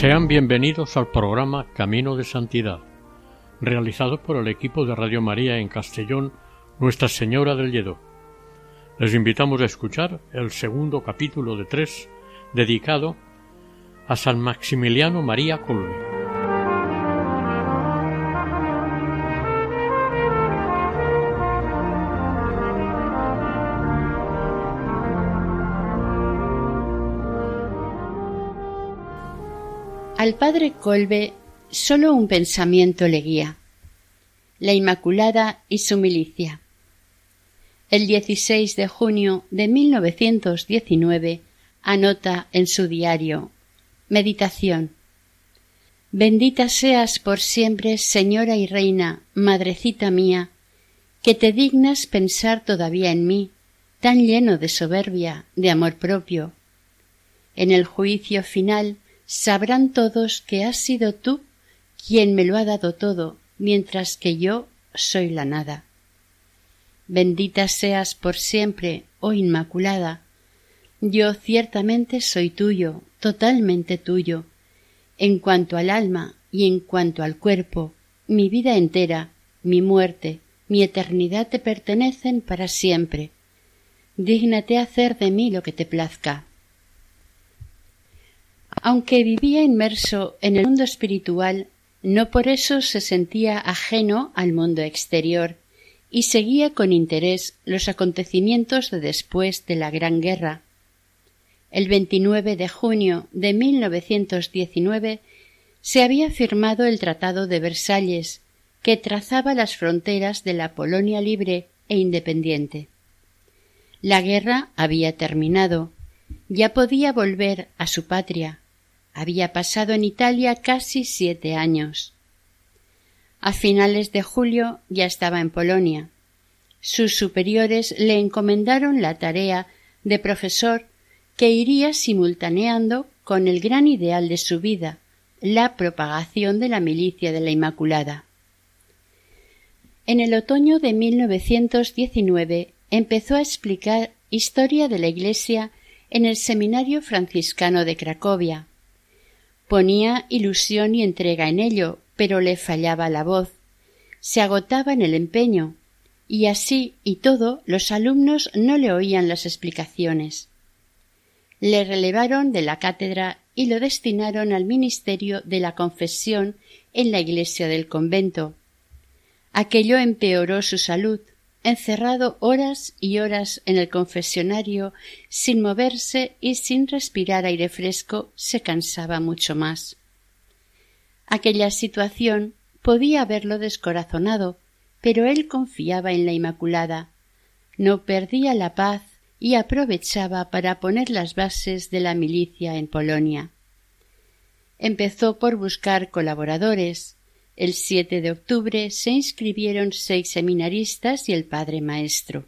Sean bienvenidos al programa Camino de Santidad, realizado por el equipo de Radio María en Castellón, Nuestra Señora del Lledó. Les invitamos a escuchar el segundo capítulo de tres, dedicado a San Maximiliano María Colbe. Al padre Colbe solo un pensamiento le guía la Inmaculada y su milicia. El 16 de junio de 1919 anota en su diario Meditación. Bendita seas por siempre, Señora y Reina, Madrecita mía, que te dignas pensar todavía en mí, tan lleno de soberbia, de amor propio. En el juicio final sabrán todos que has sido tú quien me lo ha dado todo, mientras que yo soy la nada. Bendita seas por siempre, oh Inmaculada. Yo ciertamente soy tuyo, totalmente tuyo. En cuanto al alma y en cuanto al cuerpo, mi vida entera, mi muerte, mi eternidad te pertenecen para siempre. Dígnate hacer de mí lo que te plazca. Aunque vivía inmerso en el mundo espiritual, no por eso se sentía ajeno al mundo exterior y seguía con interés los acontecimientos de después de la Gran Guerra. El 29 de junio de 1919 se había firmado el Tratado de Versalles, que trazaba las fronteras de la Polonia libre e independiente. La guerra había terminado, ya podía volver a su patria, había pasado en Italia casi siete años. A finales de julio ya estaba en Polonia. Sus superiores le encomendaron la tarea de profesor que iría simultaneando con el gran ideal de su vida, la propagación de la milicia de la Inmaculada. En el otoño de 1919 empezó a explicar historia de la Iglesia en el Seminario franciscano de Cracovia, Ponía ilusión y entrega en ello, pero le fallaba la voz. Se agotaba en el empeño, y así y todo los alumnos no le oían las explicaciones. Le relevaron de la cátedra y lo destinaron al ministerio de la confesión en la iglesia del convento. Aquello empeoró su salud, encerrado horas y horas en el confesionario, sin moverse y sin respirar aire fresco, se cansaba mucho más. Aquella situación podía haberlo descorazonado, pero él confiaba en la Inmaculada, no perdía la paz y aprovechaba para poner las bases de la milicia en Polonia. Empezó por buscar colaboradores, el 7 de octubre se inscribieron seis seminaristas y el padre maestro.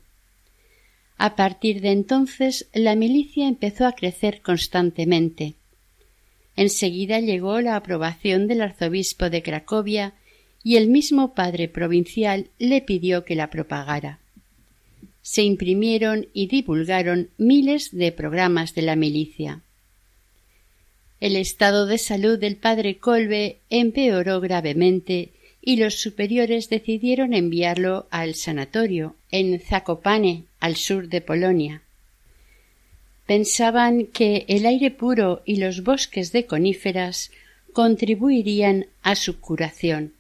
A partir de entonces la milicia empezó a crecer constantemente. Enseguida llegó la aprobación del arzobispo de Cracovia y el mismo padre provincial le pidió que la propagara. Se imprimieron y divulgaron miles de programas de la milicia. El estado de salud del padre Colbe empeoró gravemente y los superiores decidieron enviarlo al sanatorio en Zakopane, al sur de Polonia. Pensaban que el aire puro y los bosques de coníferas contribuirían a su curación.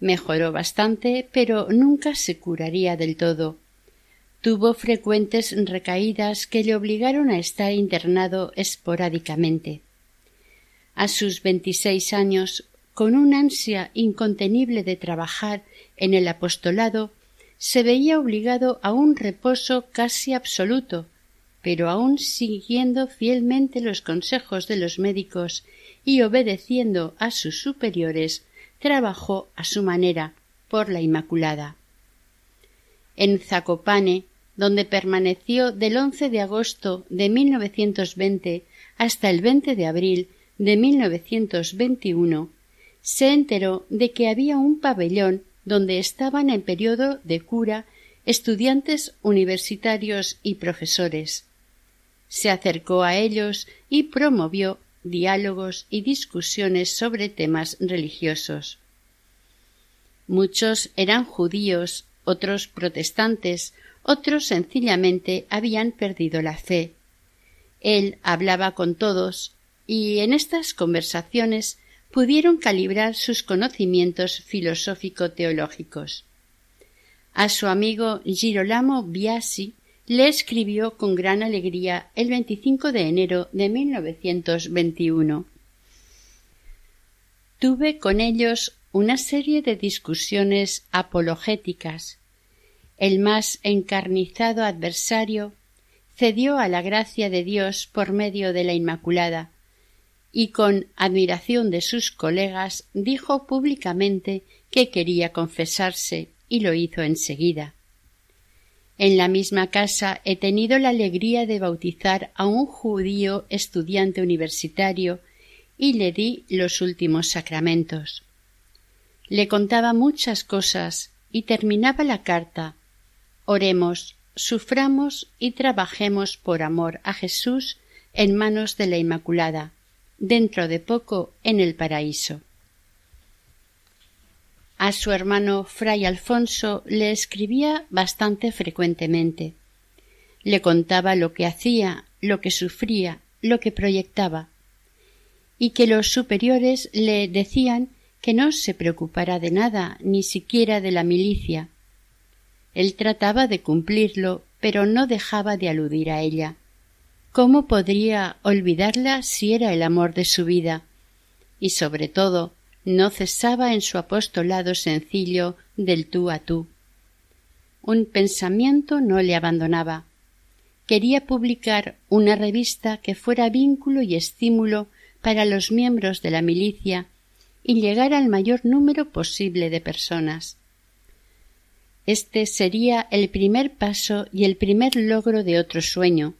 Mejoró bastante, pero nunca se curaría del todo. Tuvo frecuentes recaídas que le obligaron a estar internado esporádicamente. A sus veintiséis años, con un ansia incontenible de trabajar en el apostolado, se veía obligado a un reposo casi absoluto, pero aun siguiendo fielmente los consejos de los médicos y obedeciendo a sus superiores, trabajó a su manera por la Inmaculada. En Zacopane, donde permaneció del 11 de agosto de 1920 hasta el 20 de abril de 1921, se enteró de que había un pabellón donde estaban en periodo de cura estudiantes universitarios y profesores. Se acercó a ellos y promovió diálogos y discusiones sobre temas religiosos. Muchos eran judíos, otros protestantes, otros sencillamente habían perdido la fe. Él hablaba con todos, y en estas conversaciones pudieron calibrar sus conocimientos filosófico-teológicos. A su amigo Girolamo Biasi le escribió con gran alegría el 25 de enero de 1921. Tuve con ellos una serie de discusiones apologéticas. El más encarnizado adversario cedió a la gracia de Dios por medio de la Inmaculada, y con admiración de sus colegas dijo públicamente que quería confesarse y lo hizo enseguida. En la misma casa he tenido la alegría de bautizar a un judío estudiante universitario y le di los últimos sacramentos. Le contaba muchas cosas y terminaba la carta Oremos, suframos y trabajemos por amor a Jesús en manos de la Inmaculada dentro de poco en el paraíso. A su hermano fray Alfonso le escribía bastante frecuentemente. Le contaba lo que hacía, lo que sufría, lo que proyectaba, y que los superiores le decían que no se preocupara de nada, ni siquiera de la milicia. Él trataba de cumplirlo, pero no dejaba de aludir a ella. ¿Cómo podría olvidarla si era el amor de su vida? Y sobre todo, no cesaba en su apostolado sencillo del tú a tú. Un pensamiento no le abandonaba. Quería publicar una revista que fuera vínculo y estímulo para los miembros de la milicia y llegar al mayor número posible de personas. Este sería el primer paso y el primer logro de otro sueño,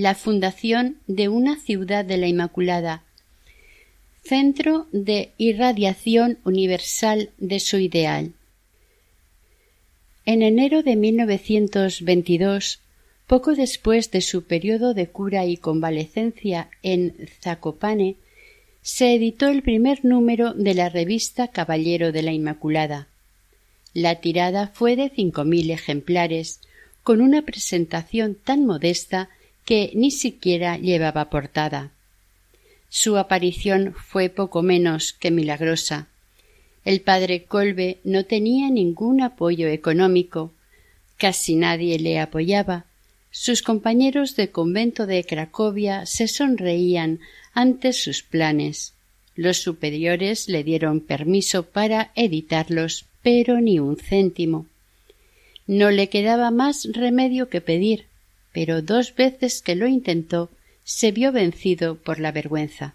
la fundación de una ciudad de la Inmaculada, centro de irradiación universal de su ideal. En enero de 1922, poco después de su periodo de cura y convalecencia en Zacopane, se editó el primer número de la revista Caballero de la Inmaculada. La tirada fue de cinco mil ejemplares, con una presentación tan modesta que ni siquiera llevaba portada. Su aparición fue poco menos que milagrosa. El padre Colbe no tenía ningún apoyo económico, casi nadie le apoyaba. Sus compañeros de convento de Cracovia se sonreían ante sus planes. Los superiores le dieron permiso para editarlos, pero ni un céntimo. No le quedaba más remedio que pedir, pero dos veces que lo intentó se vio vencido por la vergüenza.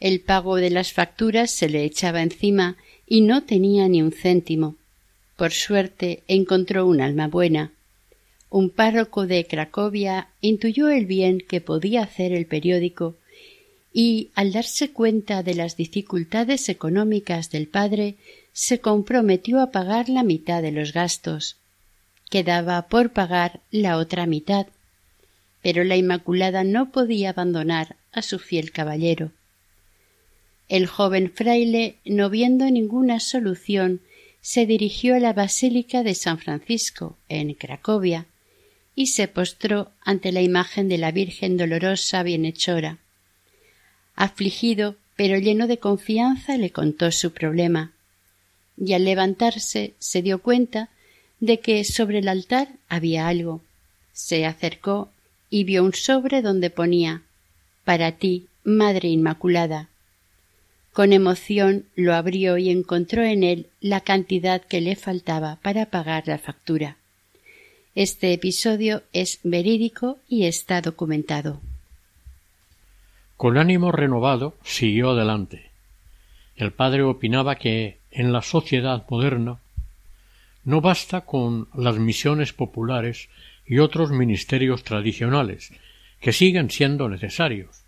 El pago de las facturas se le echaba encima y no tenía ni un céntimo. Por suerte encontró un alma buena. Un párroco de Cracovia intuyó el bien que podía hacer el periódico y, al darse cuenta de las dificultades económicas del padre, se comprometió a pagar la mitad de los gastos quedaba por pagar la otra mitad, pero la Inmaculada no podía abandonar a su fiel caballero. El joven fraile, no viendo ninguna solución, se dirigió a la Basílica de San Francisco, en Cracovia, y se postró ante la imagen de la Virgen dolorosa bienhechora. Afligido, pero lleno de confianza, le contó su problema, y al levantarse se dio cuenta de que sobre el altar había algo. Se acercó y vio un sobre donde ponía Para ti, Madre Inmaculada. Con emoción lo abrió y encontró en él la cantidad que le faltaba para pagar la factura. Este episodio es verídico y está documentado. Con ánimo renovado siguió adelante. El padre opinaba que en la sociedad moderna no basta con las misiones populares y otros ministerios tradicionales, que siguen siendo necesarios,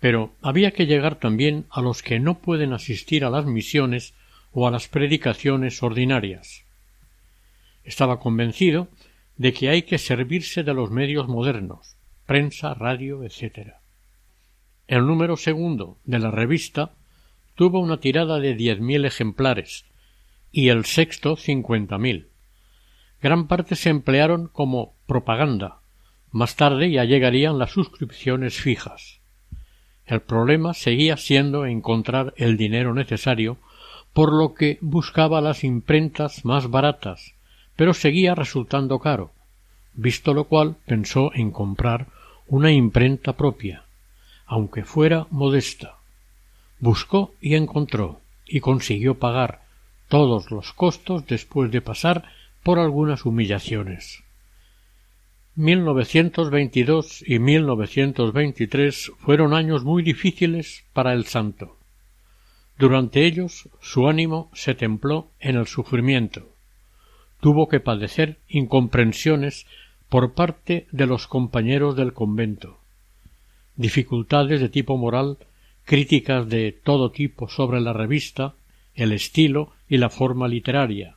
pero había que llegar también a los que no pueden asistir a las misiones o a las predicaciones ordinarias. Estaba convencido de que hay que servirse de los medios modernos, prensa, radio, etc. El número segundo de la revista tuvo una tirada de diez mil ejemplares y el sexto cincuenta mil. Gran parte se emplearon como propaganda. Más tarde ya llegarían las suscripciones fijas. El problema seguía siendo encontrar el dinero necesario, por lo que buscaba las imprentas más baratas, pero seguía resultando caro, visto lo cual pensó en comprar una imprenta propia, aunque fuera modesta. Buscó y encontró, y consiguió pagar todos los costos después de pasar por algunas humillaciones. 1922 y 1923 fueron años muy difíciles para el santo. Durante ellos su ánimo se templó en el sufrimiento. Tuvo que padecer incomprensiones por parte de los compañeros del convento, dificultades de tipo moral, críticas de todo tipo sobre la revista, el estilo y la forma literaria.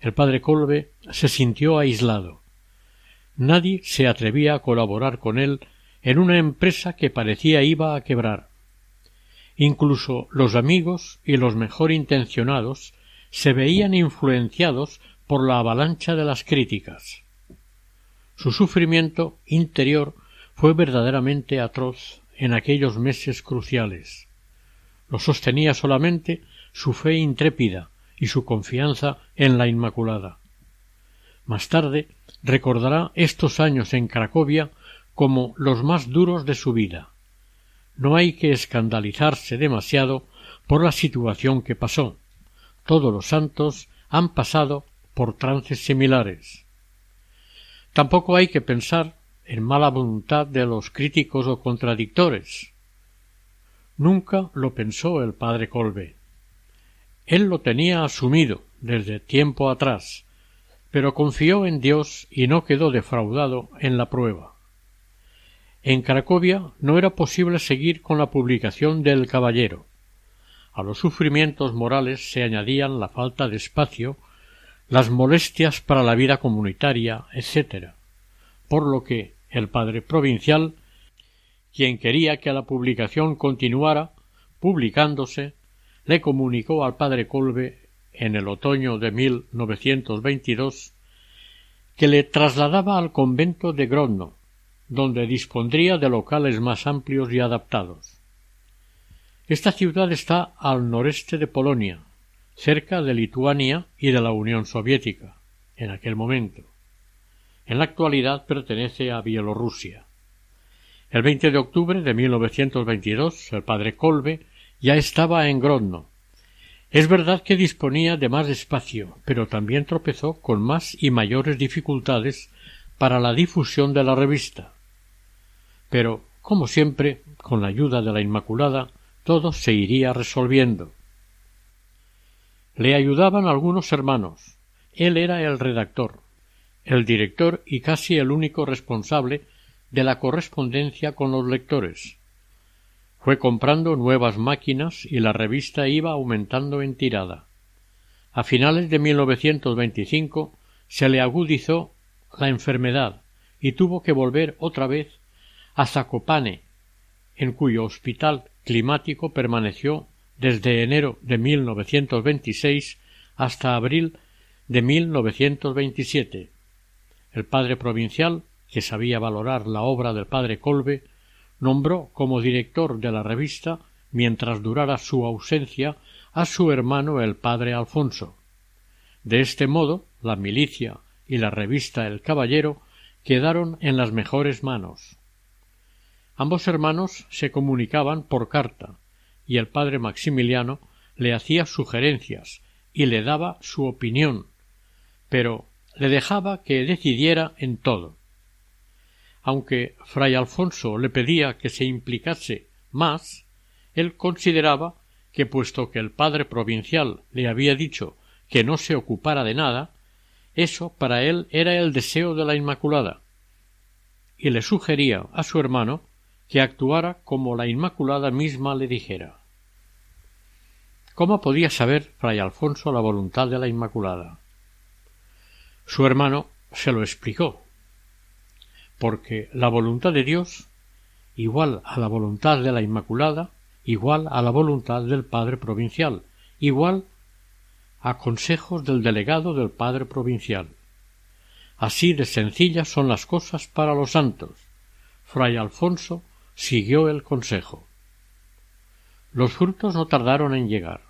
El padre Colbe se sintió aislado. Nadie se atrevía a colaborar con él en una empresa que parecía iba a quebrar. Incluso los amigos y los mejor intencionados se veían influenciados por la avalancha de las críticas. Su sufrimiento interior fue verdaderamente atroz en aquellos meses cruciales. Lo sostenía solamente su fe intrépida y su confianza en la Inmaculada. Más tarde recordará estos años en Cracovia como los más duros de su vida. No hay que escandalizarse demasiado por la situación que pasó. Todos los santos han pasado por trances similares. Tampoco hay que pensar en mala voluntad de los críticos o contradictores. Nunca lo pensó el padre Colbe. Él lo tenía asumido desde tiempo atrás, pero confió en Dios y no quedó defraudado en la prueba. En Cracovia no era posible seguir con la publicación del Caballero. A los sufrimientos morales se añadían la falta de espacio, las molestias para la vida comunitaria, etc. Por lo que el padre provincial, quien quería que la publicación continuara, publicándose, le comunicó al padre Colbe en el otoño de 1922 que le trasladaba al convento de Grodno, donde dispondría de locales más amplios y adaptados. Esta ciudad está al noreste de Polonia, cerca de Lituania y de la Unión Soviética, en aquel momento. En la actualidad pertenece a Bielorrusia. El 20 de octubre de 1922, el padre Kolbe ya estaba en Grodno. Es verdad que disponía de más espacio, pero también tropezó con más y mayores dificultades para la difusión de la revista. Pero, como siempre, con la ayuda de la Inmaculada, todo se iría resolviendo. Le ayudaban algunos hermanos. Él era el redactor, el director y casi el único responsable de la correspondencia con los lectores. Fue comprando nuevas máquinas y la revista iba aumentando en tirada. A finales de 1925 se le agudizó la enfermedad y tuvo que volver otra vez a Zakopane, en cuyo hospital climático permaneció desde enero de 1926 hasta abril de 1927. El padre provincial, que sabía valorar la obra del padre Colbe, nombró como director de la revista, mientras durara su ausencia, a su hermano el padre Alfonso. De este modo, la milicia y la revista El Caballero quedaron en las mejores manos. Ambos hermanos se comunicaban por carta, y el padre Maximiliano le hacía sugerencias y le daba su opinión, pero le dejaba que decidiera en todo. Aunque fray Alfonso le pedía que se implicase más, él consideraba que puesto que el padre provincial le había dicho que no se ocupara de nada, eso para él era el deseo de la Inmaculada, y le sugería a su hermano que actuara como la Inmaculada misma le dijera. ¿Cómo podía saber fray Alfonso la voluntad de la Inmaculada? Su hermano se lo explicó, porque la voluntad de Dios, igual a la voluntad de la Inmaculada, igual a la voluntad del Padre Provincial, igual a consejos del delegado del Padre Provincial. Así de sencillas son las cosas para los santos. Fray Alfonso siguió el consejo. Los frutos no tardaron en llegar.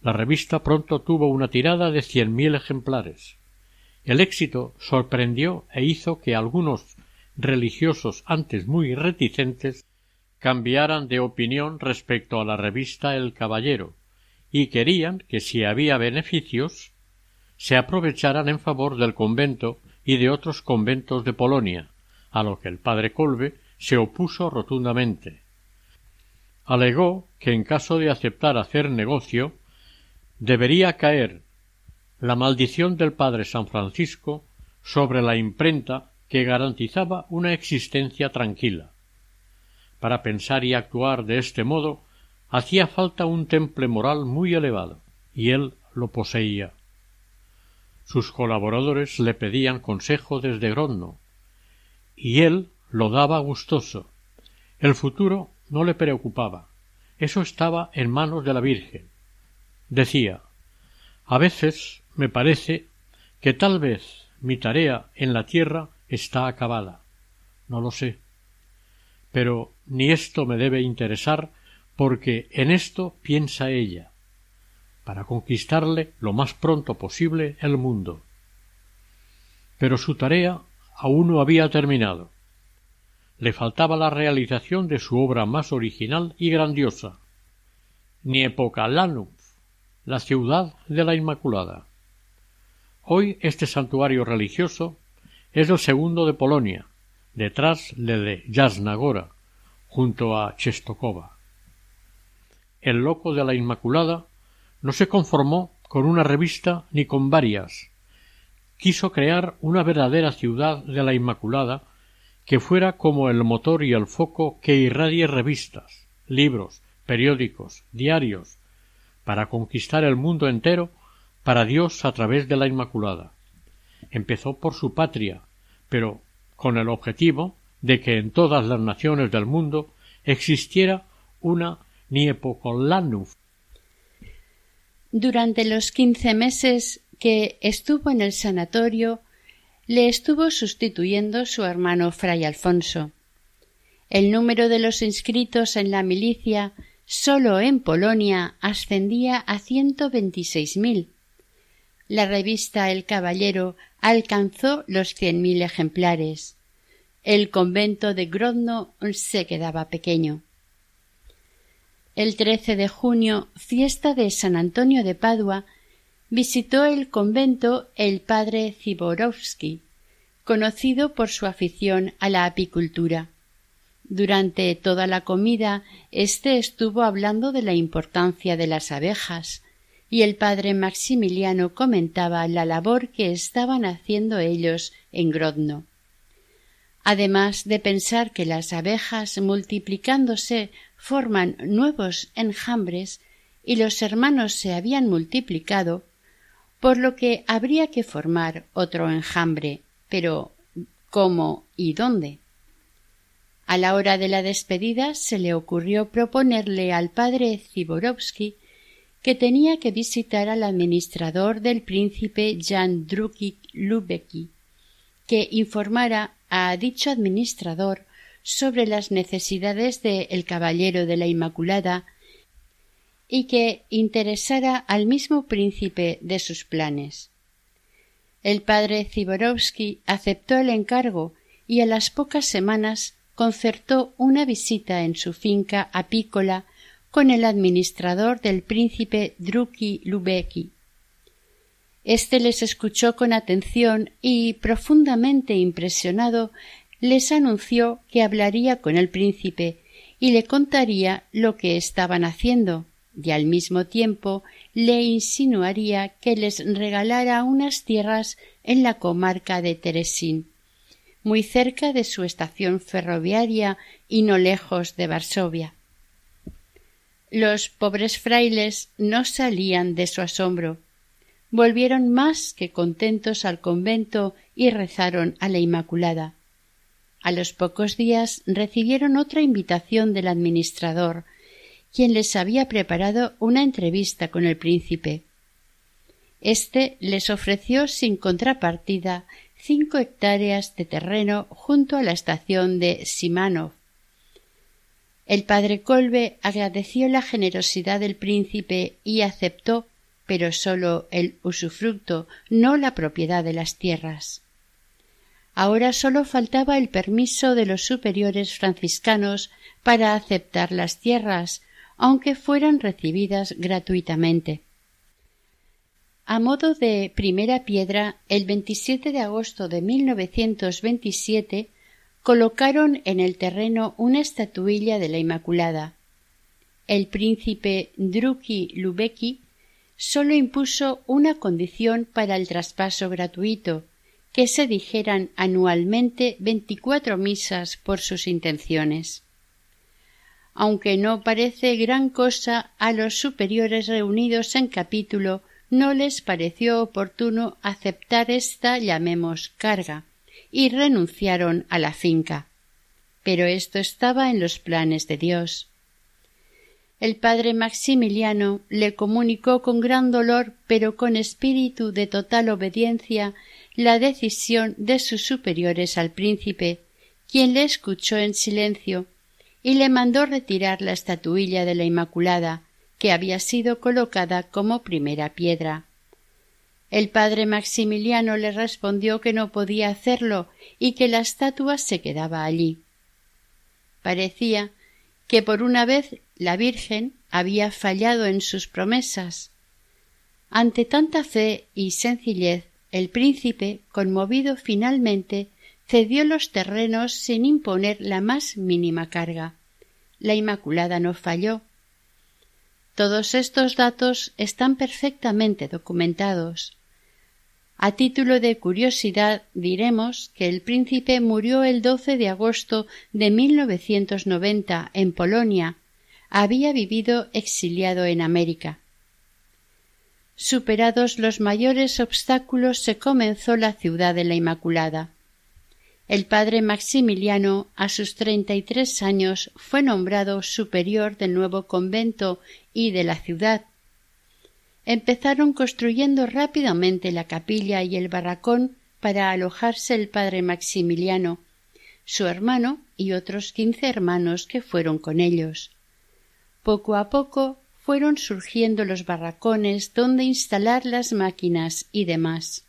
La revista pronto tuvo una tirada de cien mil ejemplares. El éxito sorprendió e hizo que algunos religiosos antes muy reticentes cambiaran de opinión respecto a la revista El Caballero y querían que si había beneficios se aprovecharan en favor del convento y de otros conventos de Polonia, a lo que el padre Colbe se opuso rotundamente. Alegó que en caso de aceptar hacer negocio debería caer la maldición del padre San Francisco sobre la imprenta que garantizaba una existencia tranquila. Para pensar y actuar de este modo hacía falta un temple moral muy elevado, y él lo poseía. Sus colaboradores le pedían consejo desde Grodno, y él lo daba gustoso. El futuro no le preocupaba. Eso estaba en manos de la Virgen. Decía A veces me parece que tal vez mi tarea en la tierra está acabada. No lo sé pero ni esto me debe interesar porque en esto piensa ella, para conquistarle lo más pronto posible el mundo. Pero su tarea aún no había terminado. Le faltaba la realización de su obra más original y grandiosa, Niepocalanum, la ciudad de la Inmaculada. Hoy este santuario religioso es el segundo de Polonia, detrás le de Yasnagora, junto a Chestokova. El loco de la Inmaculada no se conformó con una revista ni con varias. Quiso crear una verdadera ciudad de la Inmaculada que fuera como el motor y el foco que irradie revistas, libros, periódicos, diarios, para conquistar el mundo entero para Dios a través de la Inmaculada. Empezó por su patria, pero con el objetivo de que en todas las naciones del mundo existiera una Niepokolanuf. Durante los quince meses que estuvo en el sanatorio, le estuvo sustituyendo su hermano fray Alfonso. El número de los inscritos en la milicia solo en Polonia ascendía a ciento veintiséis mil. La revista El Caballero alcanzó los cien mil ejemplares. El convento de Grodno se quedaba pequeño. El 13 de junio, fiesta de San Antonio de Padua, visitó el convento el padre Ziborowski, conocido por su afición a la apicultura. Durante toda la comida, éste estuvo hablando de la importancia de las abejas, y el padre Maximiliano comentaba la labor que estaban haciendo ellos en Grodno. Además de pensar que las abejas multiplicándose forman nuevos enjambres y los hermanos se habían multiplicado, por lo que habría que formar otro enjambre, pero ¿cómo y dónde? A la hora de la despedida se le ocurrió proponerle al padre que tenía que visitar al administrador del príncipe Jan Drukik Lubecki, que informara a dicho administrador sobre las necesidades de El Caballero de la Inmaculada y que interesara al mismo príncipe de sus planes. El padre Ziborowski aceptó el encargo y a las pocas semanas concertó una visita en su finca apícola con el administrador del príncipe Druki Lubeki. Este les escuchó con atención y, profundamente impresionado, les anunció que hablaría con el príncipe y le contaría lo que estaban haciendo, y al mismo tiempo le insinuaría que les regalara unas tierras en la comarca de Teresín, muy cerca de su estación ferroviaria y no lejos de Varsovia. Los pobres frailes no salían de su asombro. Volvieron más que contentos al convento y rezaron a la Inmaculada. A los pocos días recibieron otra invitación del administrador, quien les había preparado una entrevista con el príncipe. Este les ofreció sin contrapartida cinco hectáreas de terreno junto a la estación de Simanov. El padre Colbe agradeció la generosidad del príncipe y aceptó, pero sólo el usufructo, no la propiedad de las tierras. Ahora sólo faltaba el permiso de los superiores franciscanos para aceptar las tierras, aunque fueran recibidas gratuitamente. A modo de primera piedra, el 27 de agosto de 1927 colocaron en el terreno una estatuilla de la Inmaculada. El príncipe Druki Lubeki sólo impuso una condición para el traspaso gratuito, que se dijeran anualmente veinticuatro misas por sus intenciones aunque no parece gran cosa a los superiores reunidos en capítulo no les pareció oportuno aceptar esta llamemos carga y renunciaron a la finca. Pero esto estaba en los planes de Dios. El padre Maximiliano le comunicó con gran dolor, pero con espíritu de total obediencia, la decisión de sus superiores al príncipe, quien le escuchó en silencio y le mandó retirar la estatuilla de la Inmaculada, que había sido colocada como primera piedra. El padre Maximiliano le respondió que no podía hacerlo y que la estatua se quedaba allí. Parecía que por una vez la Virgen había fallado en sus promesas. Ante tanta fe y sencillez, el príncipe, conmovido finalmente, cedió los terrenos sin imponer la más mínima carga. La Inmaculada no falló. Todos estos datos están perfectamente documentados. A título de curiosidad diremos que el príncipe murió el 12 de agosto de 1990 en Polonia. Había vivido exiliado en América. Superados los mayores obstáculos se comenzó la ciudad de la Inmaculada. El padre Maximiliano, a sus treinta y tres años, fue nombrado superior del nuevo convento y de la ciudad. Empezaron construyendo rápidamente la capilla y el barracón para alojarse el padre Maximiliano, su hermano y otros quince hermanos que fueron con ellos. Poco a poco fueron surgiendo los barracones donde instalar las máquinas y demás.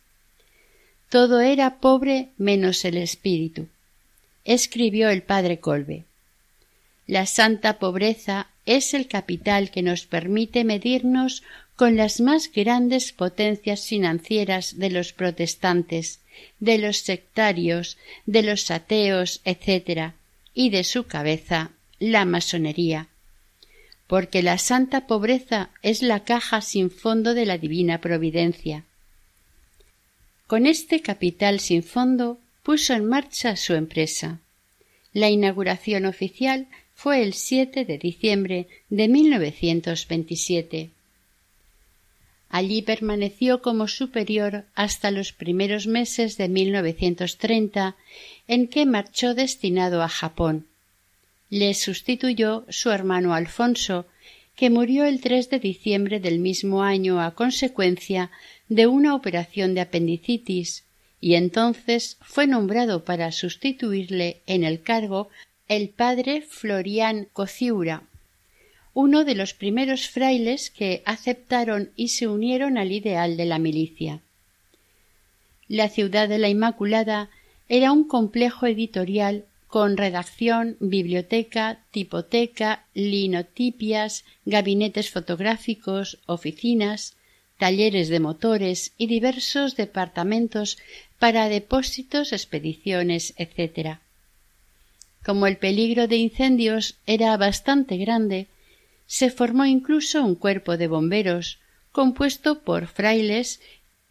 Todo era pobre menos el espíritu. Escribió el padre Colbe. La santa pobreza es el capital que nos permite medirnos con las más grandes potencias financieras de los protestantes, de los sectarios, de los ateos, etc., y de su cabeza, la masonería. Porque la santa pobreza es la caja sin fondo de la divina providencia. Con este capital sin fondo puso en marcha su empresa. La inauguración oficial fue el 7 de diciembre de 1927. Allí permaneció como superior hasta los primeros meses de 1930, en que marchó destinado a Japón. Le sustituyó su hermano Alfonso, que murió el 3 de diciembre del mismo año a consecuencia de una operación de apendicitis y entonces fue nombrado para sustituirle en el cargo el padre Florián Cociura, uno de los primeros frailes que aceptaron y se unieron al ideal de la milicia. La ciudad de la Inmaculada era un complejo editorial con redacción, biblioteca, tipoteca, linotipias, gabinetes fotográficos, oficinas, talleres de motores y diversos departamentos para depósitos, expediciones, etc. Como el peligro de incendios era bastante grande, se formó incluso un cuerpo de bomberos compuesto por frailes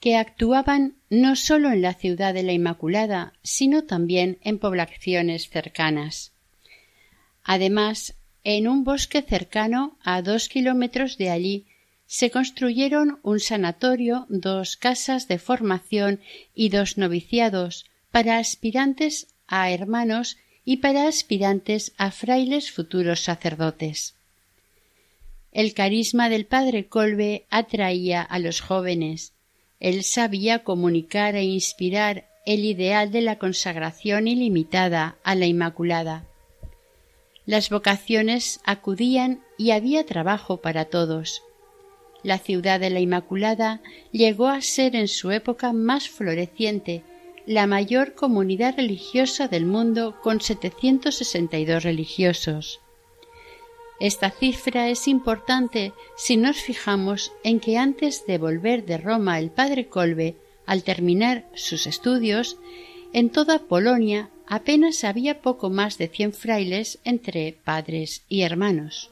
que actuaban no sólo en la ciudad de la Inmaculada, sino también en poblaciones cercanas. Además, en un bosque cercano a dos kilómetros de allí se construyeron un sanatorio, dos casas de formación y dos noviciados para aspirantes a hermanos y para aspirantes a frailes futuros sacerdotes. El carisma del padre Colbe atraía a los jóvenes. Él sabía comunicar e inspirar el ideal de la consagración ilimitada a la Inmaculada. Las vocaciones acudían y había trabajo para todos. La ciudad de la Inmaculada llegó a ser en su época más floreciente, la mayor comunidad religiosa del mundo con 762 religiosos. Esta cifra es importante si nos fijamos en que antes de volver de Roma el padre Colbe, al terminar sus estudios, en toda Polonia apenas había poco más de cien frailes entre padres y hermanos.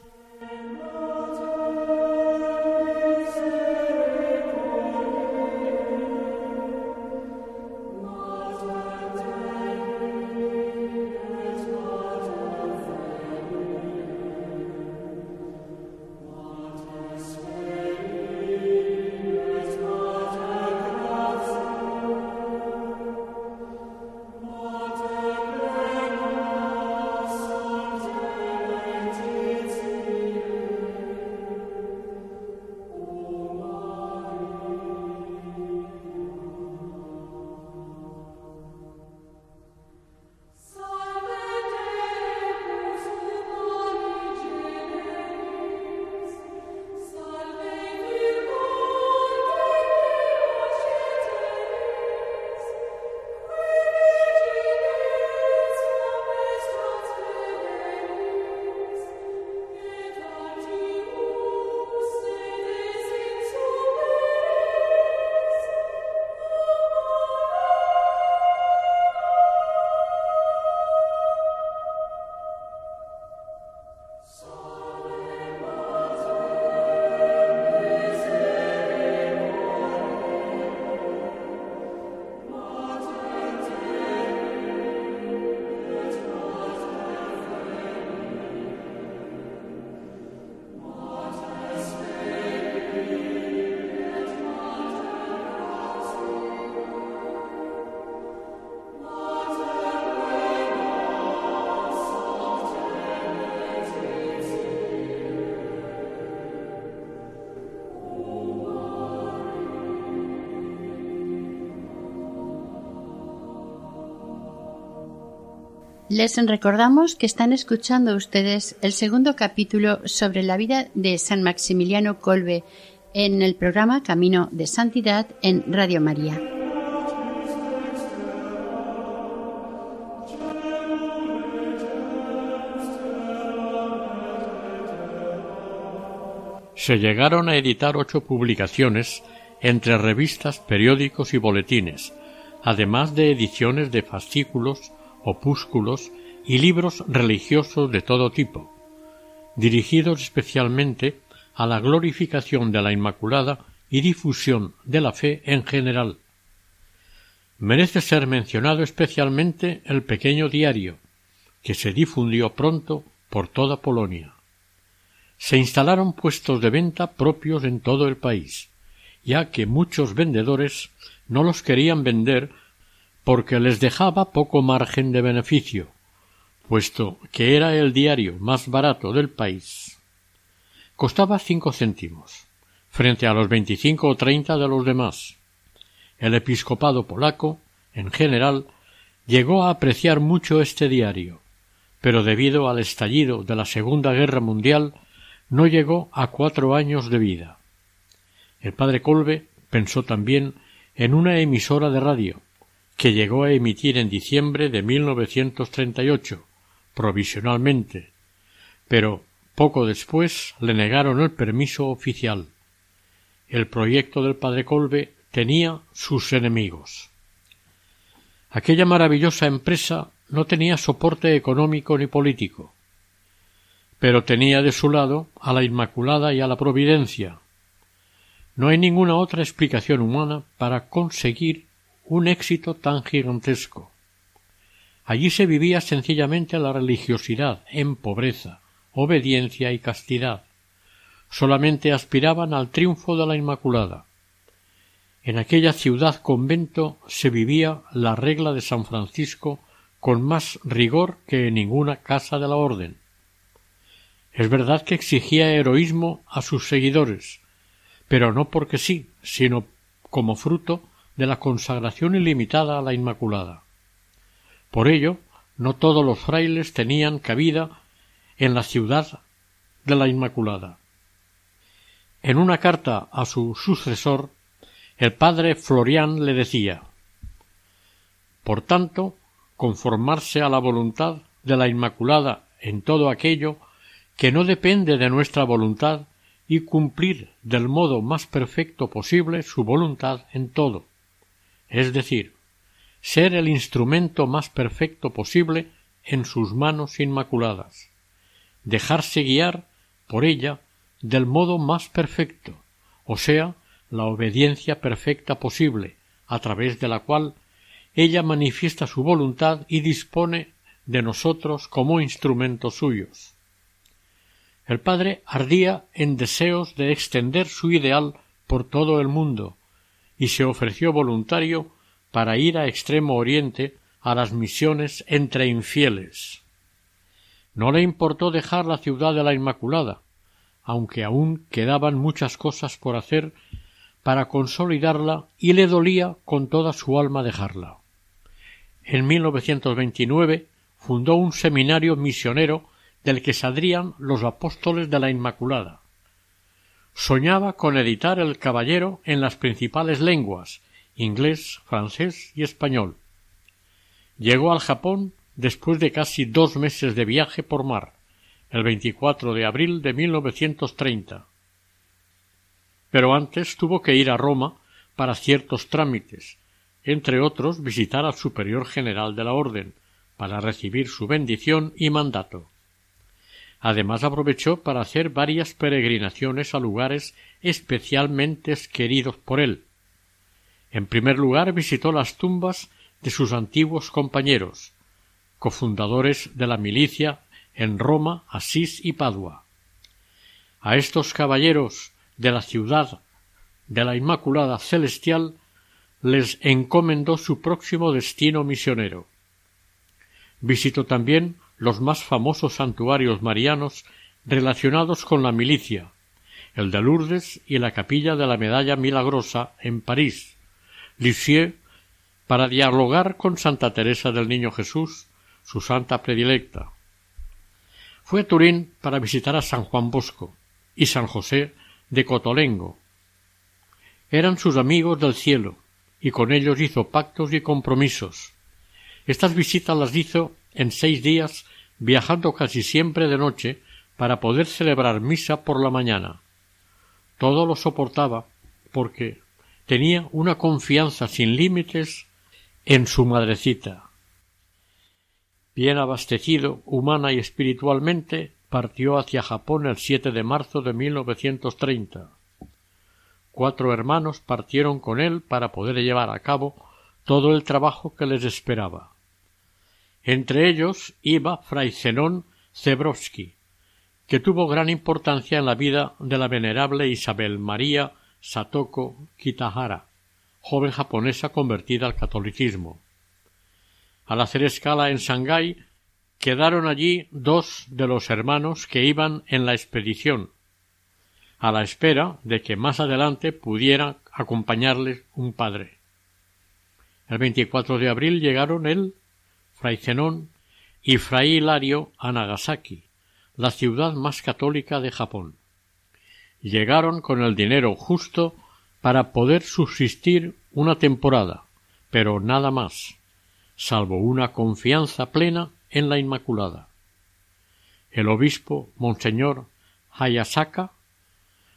Les recordamos que están escuchando ustedes el segundo capítulo sobre la vida de San Maximiliano Colbe en el programa Camino de Santidad en Radio María. Se llegaron a editar ocho publicaciones entre revistas, periódicos y boletines, además de ediciones de fascículos, opúsculos y libros religiosos de todo tipo, dirigidos especialmente a la glorificación de la Inmaculada y difusión de la fe en general. Merece ser mencionado especialmente el pequeño diario, que se difundió pronto por toda Polonia. Se instalaron puestos de venta propios en todo el país, ya que muchos vendedores no los querían vender porque les dejaba poco margen de beneficio, puesto que era el diario más barato del país. Costaba cinco céntimos, frente a los veinticinco o treinta de los demás. El episcopado polaco, en general, llegó a apreciar mucho este diario, pero debido al estallido de la Segunda Guerra Mundial no llegó a cuatro años de vida. El padre Colbe pensó también en una emisora de radio, que llegó a emitir en diciembre de 1938, provisionalmente, pero poco después le negaron el permiso oficial. El proyecto del padre Colbe tenía sus enemigos. Aquella maravillosa empresa no tenía soporte económico ni político, pero tenía de su lado a la Inmaculada y a la Providencia. No hay ninguna otra explicación humana para conseguir un éxito tan gigantesco. Allí se vivía sencillamente la religiosidad en pobreza, obediencia y castidad. Solamente aspiraban al triunfo de la Inmaculada. En aquella ciudad convento se vivía la regla de San Francisco con más rigor que en ninguna casa de la orden. Es verdad que exigía heroísmo a sus seguidores, pero no porque sí, sino como fruto de la consagración ilimitada a la Inmaculada. Por ello, no todos los frailes tenían cabida en la ciudad de la Inmaculada. En una carta a su sucesor, el padre Florián le decía Por tanto, conformarse a la voluntad de la Inmaculada en todo aquello que no depende de nuestra voluntad y cumplir del modo más perfecto posible su voluntad en todo, es decir, ser el instrumento más perfecto posible en sus manos inmaculadas, dejarse guiar por ella del modo más perfecto, o sea, la obediencia perfecta posible, a través de la cual ella manifiesta su voluntad y dispone de nosotros como instrumentos suyos. El padre ardía en deseos de extender su ideal por todo el mundo y se ofreció voluntario para ir a Extremo Oriente a las misiones entre infieles. No le importó dejar la ciudad de la Inmaculada, aunque aún quedaban muchas cosas por hacer para consolidarla y le dolía con toda su alma dejarla. En 1929 fundó un seminario misionero del que saldrían los apóstoles de la Inmaculada. Soñaba con editar el Caballero en las principales lenguas inglés, francés y español. Llegó al Japón después de casi dos meses de viaje por mar, el 24 de abril de 1930. Pero antes tuvo que ir a Roma para ciertos trámites, entre otros visitar al superior general de la Orden, para recibir su bendición y mandato. Además aprovechó para hacer varias peregrinaciones a lugares especialmente queridos por él. En primer lugar visitó las tumbas de sus antiguos compañeros, cofundadores de la milicia en Roma, Asís y Padua. A estos caballeros de la ciudad de la Inmaculada Celestial les encomendó su próximo destino misionero. Visitó también los más famosos santuarios marianos relacionados con la milicia, el de Lourdes y la capilla de la Medalla Milagrosa en París, Lisieux, para dialogar con Santa Teresa del Niño Jesús, su santa predilecta. Fue a Turín para visitar a San Juan Bosco y San José de Cotolengo. Eran sus amigos del cielo, y con ellos hizo pactos y compromisos. Estas visitas las hizo en seis días viajando casi siempre de noche para poder celebrar misa por la mañana. Todo lo soportaba porque tenía una confianza sin límites en su madrecita. Bien abastecido humana y espiritualmente, partió hacia Japón el 7 de marzo de 1930. Cuatro hermanos partieron con él para poder llevar a cabo todo el trabajo que les esperaba. Entre ellos iba fray Zenón Zebrowski, que tuvo gran importancia en la vida de la venerable Isabel María Satoko Kitahara, joven japonesa convertida al catolicismo. Al hacer escala en Shanghái, quedaron allí dos de los hermanos que iban en la expedición, a la espera de que más adelante pudiera acompañarles un padre. El 24 de abril llegaron él Fray Zenón y Fray Hilario a Nagasaki, la ciudad más católica de Japón. Llegaron con el dinero justo para poder subsistir una temporada, pero nada más, salvo una confianza plena en la Inmaculada. El obispo, Monseñor Hayasaka,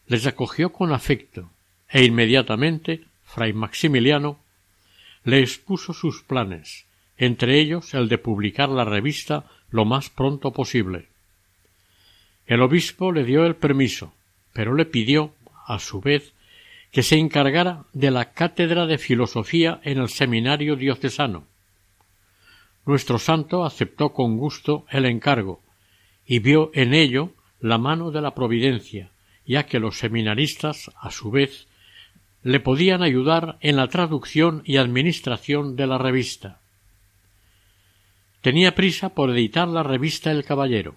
les acogió con afecto e inmediatamente Fray Maximiliano le expuso sus planes, entre ellos el de publicar la revista lo más pronto posible. El obispo le dio el permiso, pero le pidió, a su vez, que se encargara de la cátedra de filosofía en el seminario diocesano. Nuestro santo aceptó con gusto el encargo y vio en ello la mano de la providencia, ya que los seminaristas, a su vez, le podían ayudar en la traducción y administración de la revista. Tenía prisa por editar la revista El Caballero.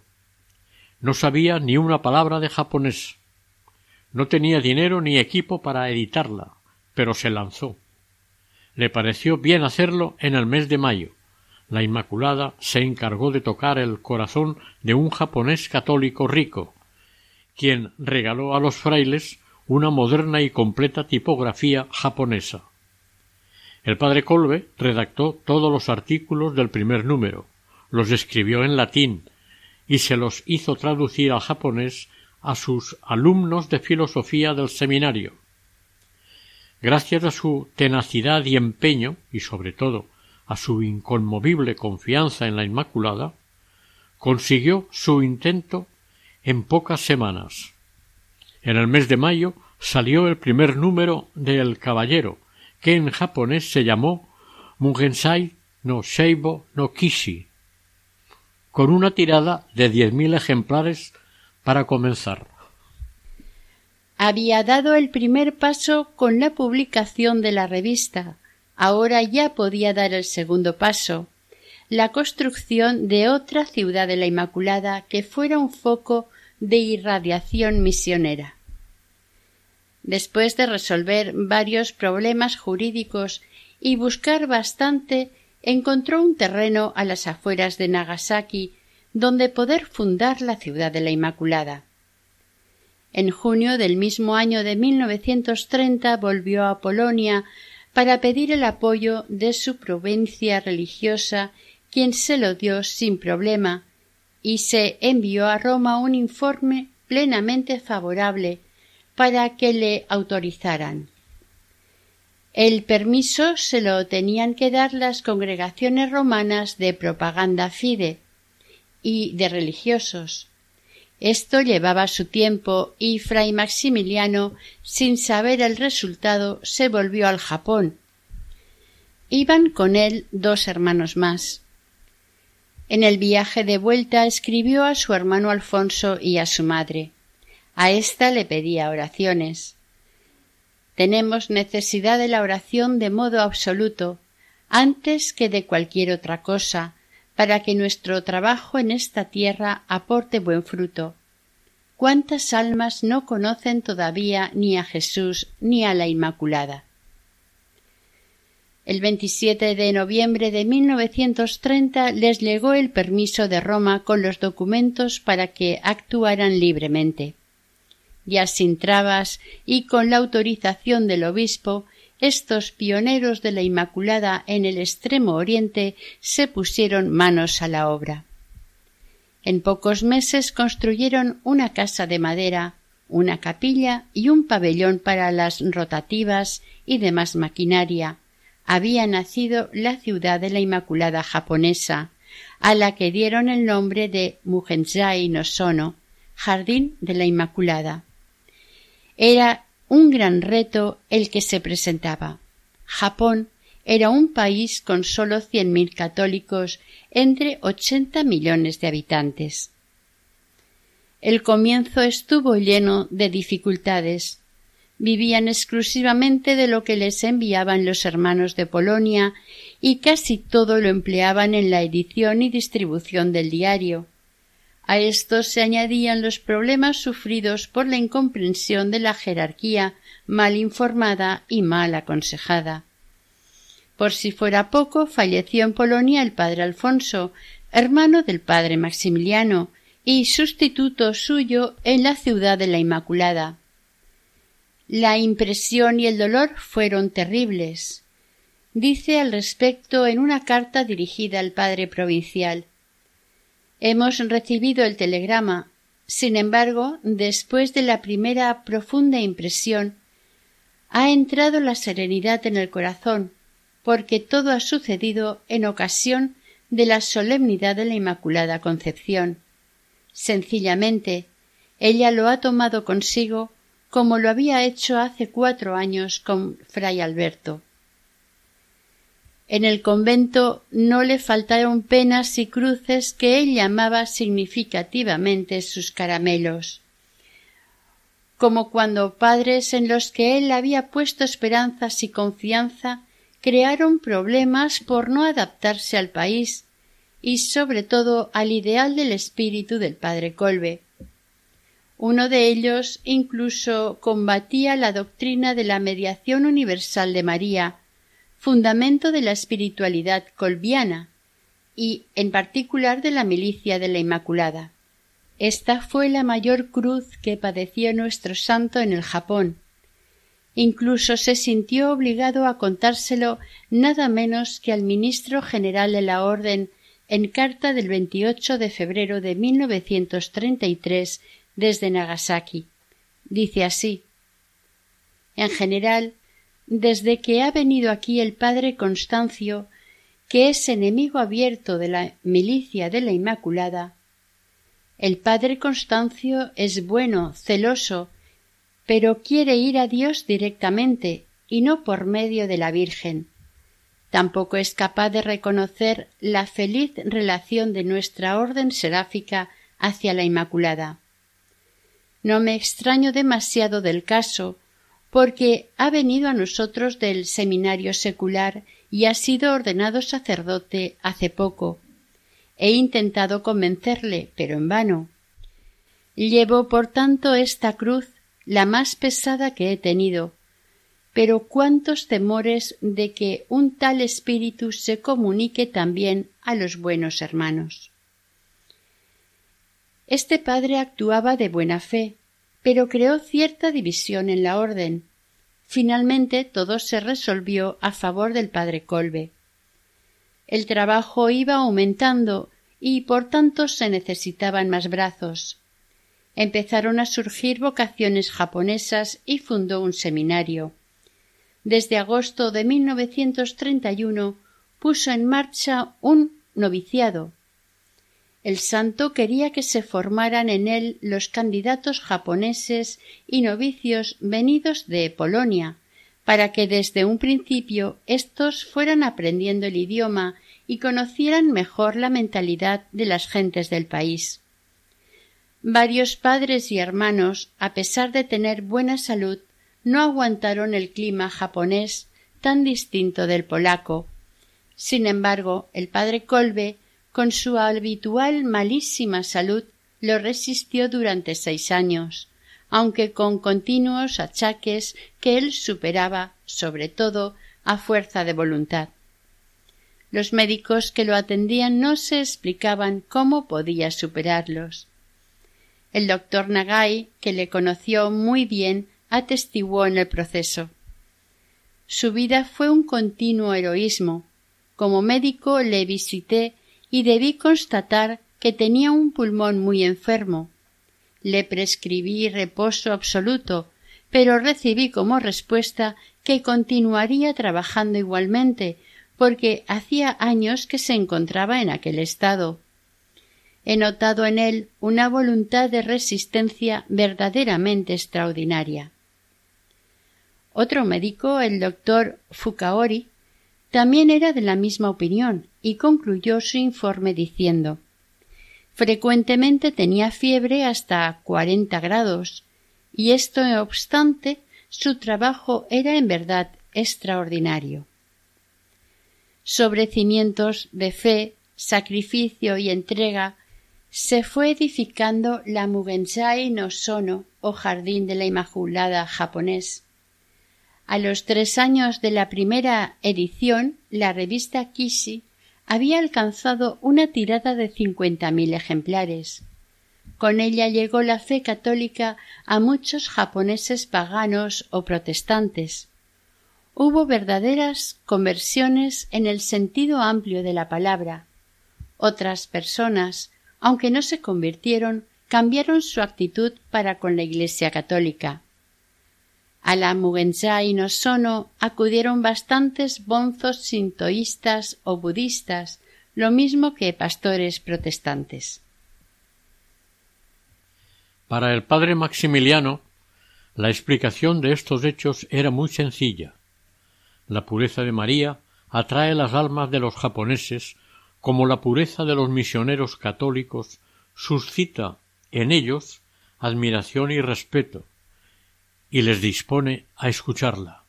No sabía ni una palabra de japonés. No tenía dinero ni equipo para editarla, pero se lanzó. Le pareció bien hacerlo en el mes de mayo. La Inmaculada se encargó de tocar el corazón de un japonés católico rico, quien regaló a los frailes una moderna y completa tipografía japonesa. El padre Colbe redactó todos los artículos del primer número, los escribió en latín y se los hizo traducir al japonés a sus alumnos de filosofía del seminario. Gracias a su tenacidad y empeño, y sobre todo a su inconmovible confianza en la Inmaculada, consiguió su intento en pocas semanas. En el mes de mayo salió el primer número de El Caballero, que en japonés se llamó Mugensai no Sheibo no Kishi, con una tirada de diez mil ejemplares para comenzar. Había dado el primer paso con la publicación de la revista. Ahora ya podía dar el segundo paso, la construcción de otra ciudad de la Inmaculada que fuera un foco de irradiación misionera. Después de resolver varios problemas jurídicos y buscar bastante, encontró un terreno a las afueras de Nagasaki donde poder fundar la ciudad de la Inmaculada. En junio del mismo año de 1930 volvió a Polonia para pedir el apoyo de su provincia religiosa, quien se lo dio sin problema, y se envió a Roma un informe plenamente favorable para que le autorizaran. El permiso se lo tenían que dar las congregaciones romanas de propaganda fide y de religiosos. Esto llevaba su tiempo y fray Maximiliano, sin saber el resultado, se volvió al Japón. Iban con él dos hermanos más. En el viaje de vuelta escribió a su hermano Alfonso y a su madre. A ésta le pedía oraciones. Tenemos necesidad de la oración de modo absoluto, antes que de cualquier otra cosa, para que nuestro trabajo en esta tierra aporte buen fruto. ¿Cuántas almas no conocen todavía ni a Jesús ni a la Inmaculada? El 27 de noviembre de 1930 les llegó el permiso de Roma con los documentos para que actuaran libremente. Ya sin trabas y con la autorización del obispo, estos pioneros de la Inmaculada en el extremo oriente se pusieron manos a la obra. En pocos meses construyeron una casa de madera, una capilla y un pabellón para las rotativas y demás maquinaria, había nacido la ciudad de la Inmaculada japonesa, a la que dieron el nombre de Mugenzai no Sono, Jardín de la Inmaculada. Era un gran reto el que se presentaba. Japón era un país con sólo cien mil católicos entre ochenta millones de habitantes. El comienzo estuvo lleno de dificultades, vivían exclusivamente de lo que les enviaban los hermanos de Polonia y casi todo lo empleaban en la edición y distribución del diario. A esto se añadían los problemas sufridos por la incomprensión de la jerarquía mal informada y mal aconsejada. Por si fuera poco, falleció en Polonia el padre Alfonso, hermano del padre Maximiliano, y sustituto suyo en la ciudad de la Inmaculada. La impresión y el dolor fueron terribles. dice al respecto en una carta dirigida al padre provincial. Hemos recibido el telegrama. Sin embargo, después de la primera profunda impresión, ha entrado la serenidad en el corazón, porque todo ha sucedido en ocasión de la solemnidad de la Inmaculada Concepción. Sencillamente, ella lo ha tomado consigo como lo había hecho hace cuatro años con fray Alberto. En el convento no le faltaron penas y cruces que él llamaba significativamente sus caramelos, como cuando padres en los que él había puesto esperanzas y confianza crearon problemas por no adaptarse al país y sobre todo al ideal del espíritu del padre Colbe. Uno de ellos incluso combatía la doctrina de la mediación universal de María, fundamento de la espiritualidad colbiana y en particular de la milicia de la Inmaculada. Esta fue la mayor cruz que padeció nuestro santo en el Japón, Incluso se sintió obligado a contárselo nada menos que al ministro general de la Orden en carta del 28 de febrero de 1933 desde Nagasaki. Dice así En general, desde que ha venido aquí el padre Constancio, que es enemigo abierto de la milicia de la Inmaculada, el padre Constancio es bueno, celoso, pero quiere ir a Dios directamente y no por medio de la Virgen. Tampoco es capaz de reconocer la feliz relación de nuestra orden seráfica hacia la Inmaculada. No me extraño demasiado del caso, porque ha venido a nosotros del seminario secular y ha sido ordenado sacerdote hace poco. He intentado convencerle, pero en vano. Llevo, por tanto, esta cruz la más pesada que he tenido, pero cuántos temores de que un tal espíritu se comunique también a los buenos hermanos. Este padre actuaba de buena fe, pero creó cierta división en la orden. Finalmente todo se resolvió a favor del padre Colbe. El trabajo iba aumentando y por tanto se necesitaban más brazos empezaron a surgir vocaciones japonesas y fundó un seminario. Desde agosto de 1931 puso en marcha un noviciado. El santo quería que se formaran en él los candidatos japoneses y novicios venidos de Polonia, para que desde un principio éstos fueran aprendiendo el idioma y conocieran mejor la mentalidad de las gentes del país. Varios padres y hermanos, a pesar de tener buena salud, no aguantaron el clima japonés tan distinto del polaco. Sin embargo, el padre Kolbe, con su habitual malísima salud, lo resistió durante seis años, aunque con continuos achaques que él superaba, sobre todo, a fuerza de voluntad. Los médicos que lo atendían no se explicaban cómo podía superarlos. El doctor Nagai, que le conoció muy bien, atestiguó en el proceso. Su vida fue un continuo heroísmo. Como médico le visité y debí constatar que tenía un pulmón muy enfermo. Le prescribí reposo absoluto, pero recibí como respuesta que continuaría trabajando igualmente, porque hacía años que se encontraba en aquel estado he notado en él una voluntad de resistencia verdaderamente extraordinaria. Otro médico, el doctor Fukaori, también era de la misma opinión y concluyó su informe diciendo Frecuentemente tenía fiebre hasta cuarenta grados, y esto no obstante su trabajo era en verdad extraordinario. Sobre cimientos de fe, sacrificio y entrega se fue edificando la Mugensai no Sono o Jardín de la Inmaculada japonés. A los tres años de la primera edición, la revista Kishi había alcanzado una tirada de cincuenta mil ejemplares. Con ella llegó la fe católica a muchos japoneses paganos o protestantes. hubo verdaderas conversiones en el sentido amplio de la palabra. Otras personas, aunque no se convirtieron, cambiaron su actitud para con la Iglesia católica. A la Mugensai no acudieron bastantes bonzos sintoístas o budistas, lo mismo que pastores protestantes. Para el padre Maximiliano, la explicación de estos hechos era muy sencilla. La pureza de María atrae las almas de los japoneses como la pureza de los misioneros católicos suscita en ellos admiración y respeto, y les dispone a escucharla.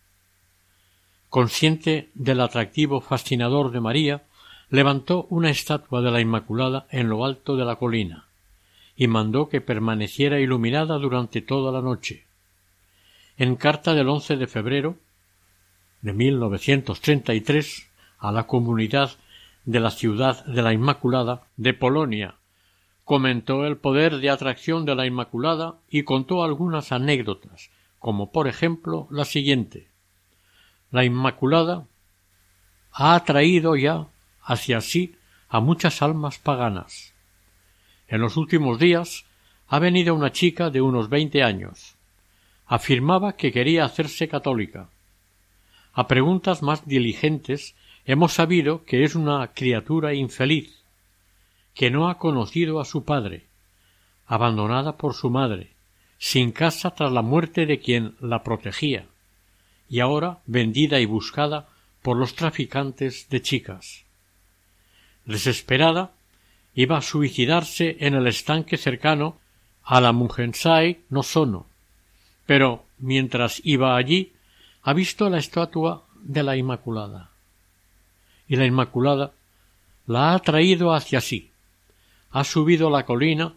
Consciente del atractivo fascinador de María, levantó una estatua de la Inmaculada en lo alto de la colina, y mandó que permaneciera iluminada durante toda la noche. En carta del 11 de febrero de 1933 a la comunidad de la ciudad de la Inmaculada de Polonia, comentó el poder de atracción de la Inmaculada y contó algunas anécdotas, como por ejemplo la siguiente. La Inmaculada ha atraído ya hacia sí a muchas almas paganas. En los últimos días ha venido una chica de unos veinte años. Afirmaba que quería hacerse católica. A preguntas más diligentes hemos sabido que es una criatura infeliz, que no ha conocido a su padre, abandonada por su madre, sin casa tras la muerte de quien la protegía, y ahora vendida y buscada por los traficantes de chicas. Desesperada, iba a suicidarse en el estanque cercano a la Mungensai no Sono, pero mientras iba allí ha visto la estatua de la Inmaculada. Y la Inmaculada la ha traído hacia sí, ha subido la colina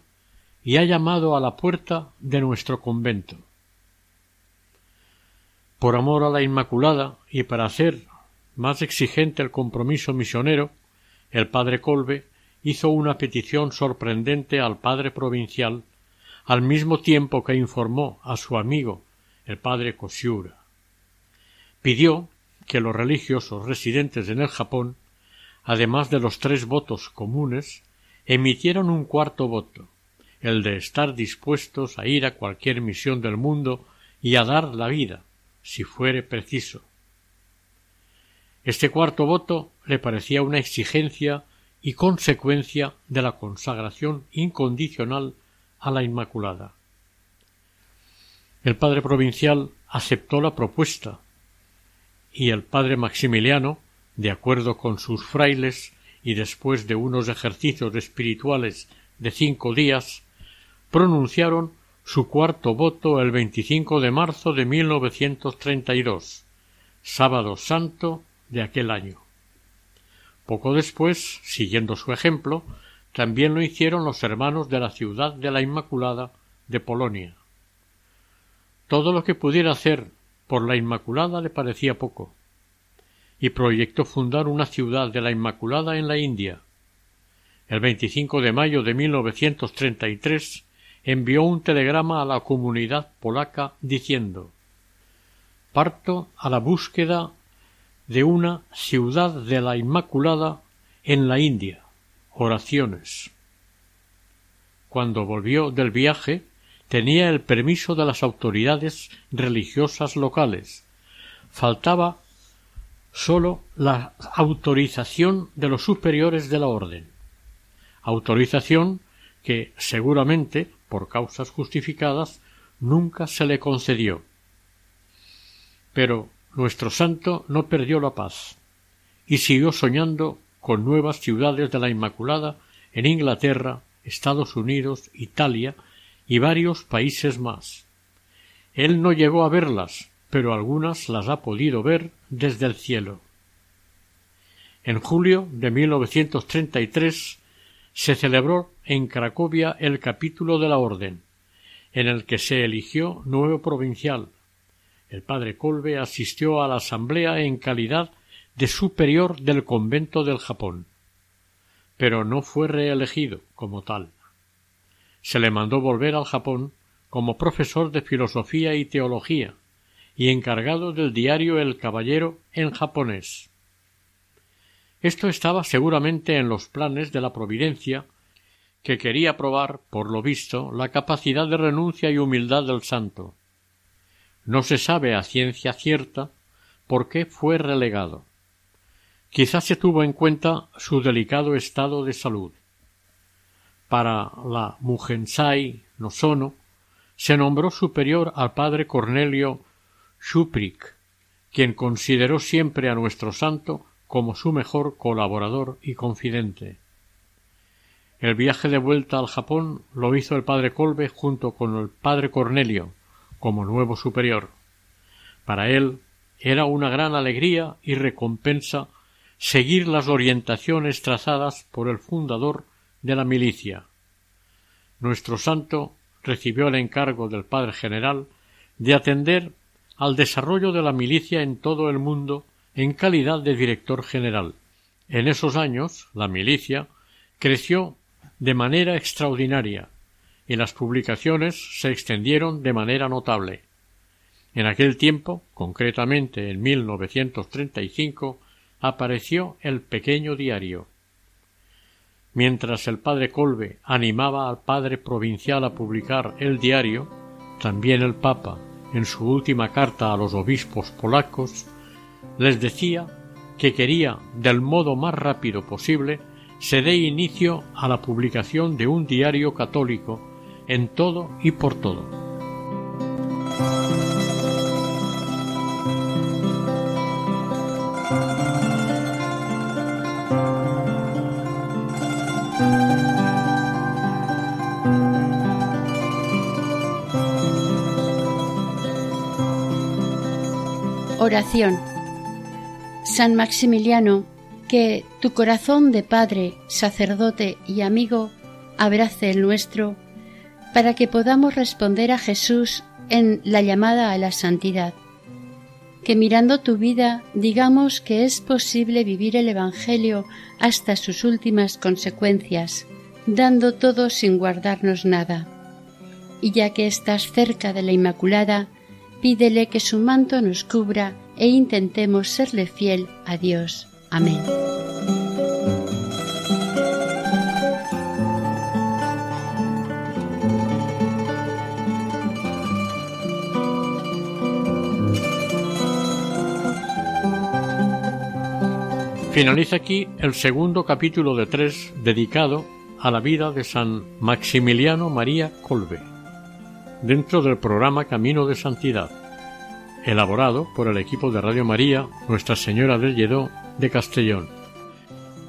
y ha llamado a la puerta de nuestro convento. Por amor a la Inmaculada y para hacer más exigente el compromiso misionero, el padre Colbe hizo una petición sorprendente al padre provincial, al mismo tiempo que informó a su amigo, el padre Koshiura. Pidió que los religiosos residentes en el Japón, además de los tres votos comunes, emitieron un cuarto voto, el de estar dispuestos a ir a cualquier misión del mundo y a dar la vida, si fuere preciso. Este cuarto voto le parecía una exigencia y consecuencia de la consagración incondicional a la Inmaculada. El padre provincial aceptó la propuesta y el padre Maximiliano, de acuerdo con sus frailes y después de unos ejercicios espirituales de cinco días, pronunciaron su cuarto voto el 25 de marzo de 1932, sábado santo de aquel año. Poco después, siguiendo su ejemplo, también lo hicieron los hermanos de la ciudad de la Inmaculada de Polonia. Todo lo que pudiera hacer por la Inmaculada le parecía poco, y proyectó fundar una ciudad de la Inmaculada en la India. El 25 de mayo de 1933 envió un telegrama a la comunidad polaca diciendo Parto a la búsqueda de una ciudad de la Inmaculada en la India. Oraciones. Cuando volvió del viaje, tenía el permiso de las autoridades religiosas locales. Faltaba sólo la autorización de los superiores de la orden. Autorización que seguramente, por causas justificadas, nunca se le concedió. Pero nuestro santo no perdió la paz y siguió soñando con nuevas ciudades de la Inmaculada en Inglaterra, Estados Unidos, Italia y varios países más. Él no llegó a verlas, pero algunas las ha podido ver desde el cielo. En julio de 1933 se celebró en Cracovia el capítulo de la Orden, en el que se eligió nuevo provincial, el padre Colbe asistió a la asamblea en calidad de superior del convento del Japón, pero no fue reelegido como tal. Se le mandó volver al Japón como profesor de filosofía y teología, y encargado del diario El Caballero en japonés. Esto estaba seguramente en los planes de la Providencia, que quería probar, por lo visto, la capacidad de renuncia y humildad del santo. No se sabe a ciencia cierta por qué fue relegado. Quizás se tuvo en cuenta su delicado estado de salud. Para la Mugensai Nosono se nombró superior al padre Cornelio Schuprik, quien consideró siempre a nuestro santo como su mejor colaborador y confidente. El viaje de vuelta al Japón lo hizo el padre Colbe junto con el padre Cornelio, como nuevo superior. Para él era una gran alegría y recompensa seguir las orientaciones trazadas por el fundador de la milicia. Nuestro santo recibió el encargo del padre general de atender al desarrollo de la milicia en todo el mundo en calidad de director general. En esos años la milicia creció de manera extraordinaria y las publicaciones se extendieron de manera notable. En aquel tiempo, concretamente en 1935, apareció el pequeño diario. Mientras el padre Colbe animaba al padre provincial a publicar el diario, también el Papa, en su última carta a los obispos polacos, les decía que quería, del modo más rápido posible, se dé inicio a la publicación de un diario católico en todo y por todo. Oración San Maximiliano, que tu corazón de Padre, sacerdote y amigo abrace el nuestro, para que podamos responder a Jesús en la llamada a la santidad. Que mirando tu vida digamos que es posible vivir el Evangelio hasta sus últimas consecuencias, dando todo sin guardarnos nada. Y ya que estás cerca de la Inmaculada, pídele que su manto nos cubra e intentemos serle fiel a Dios. Amén. Finaliza aquí el segundo capítulo de tres dedicado a la vida de San Maximiliano María Colbe, dentro del programa Camino de Santidad elaborado por el equipo de Radio María Nuestra Señora del Lledó de Castellón.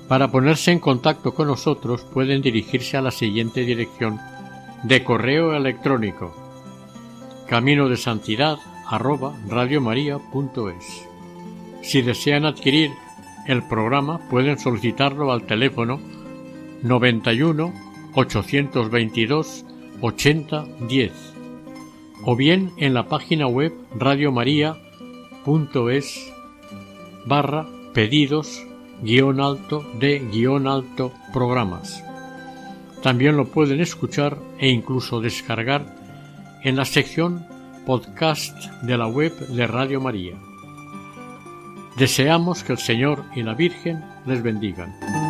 Para ponerse en contacto con nosotros pueden dirigirse a la siguiente dirección de correo electrónico camino de santidad arroba radiomaria.es. Si desean adquirir el programa pueden solicitarlo al teléfono 91 822 80 10 o bien en la página web radiomaria.es barra pedidos guion alto de guion alto programas. También lo pueden escuchar e incluso descargar en la sección podcast de la web de Radio María. Deseamos que el Señor y la Virgen les bendigan.